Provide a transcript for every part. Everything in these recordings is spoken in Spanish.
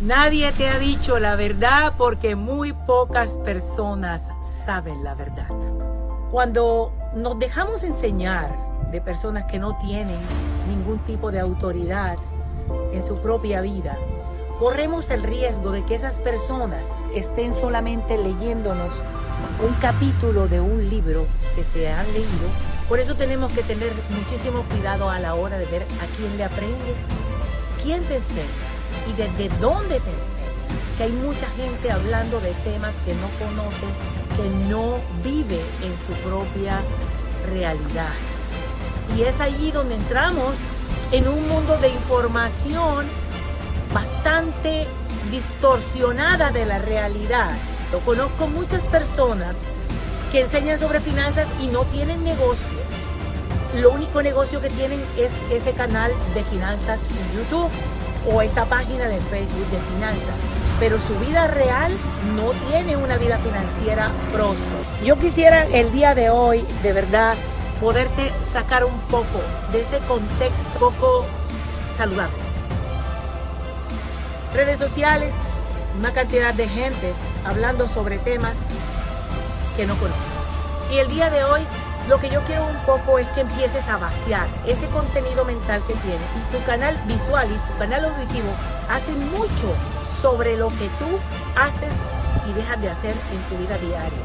Nadie te ha dicho la verdad porque muy pocas personas saben la verdad. Cuando nos dejamos enseñar de personas que no tienen ningún tipo de autoridad en su propia vida, corremos el riesgo de que esas personas estén solamente leyéndonos un capítulo de un libro que se han leído. Por eso tenemos que tener muchísimo cuidado a la hora de ver a quién le aprendes, quién te enseña y desde dónde te enseña. Que hay mucha gente hablando de temas que no conoce, que no vive en su propia realidad. Y es allí donde entramos en un mundo de información bastante distorsionada de la realidad. Yo conozco muchas personas que enseñan sobre finanzas y no tienen negocio. Lo único negocio que tienen es ese canal de finanzas en YouTube o esa página de Facebook de finanzas, pero su vida real no tiene una vida financiera próspera. Yo quisiera el día de hoy, de verdad, poderte sacar un poco de ese contexto poco saludable. Redes sociales, una cantidad de gente hablando sobre temas que no conocen. Y el día de hoy lo que yo quiero un poco es que empieces a vaciar ese contenido mental que tienes y tu canal visual y tu canal auditivo hace mucho sobre lo que tú haces y dejas de hacer en tu vida diaria.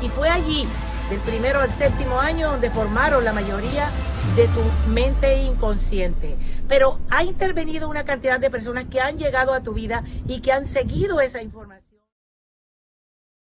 Y fue allí, del primero al séptimo año, donde formaron la mayoría de tu mente inconsciente. Pero ha intervenido una cantidad de personas que han llegado a tu vida y que han seguido esa información.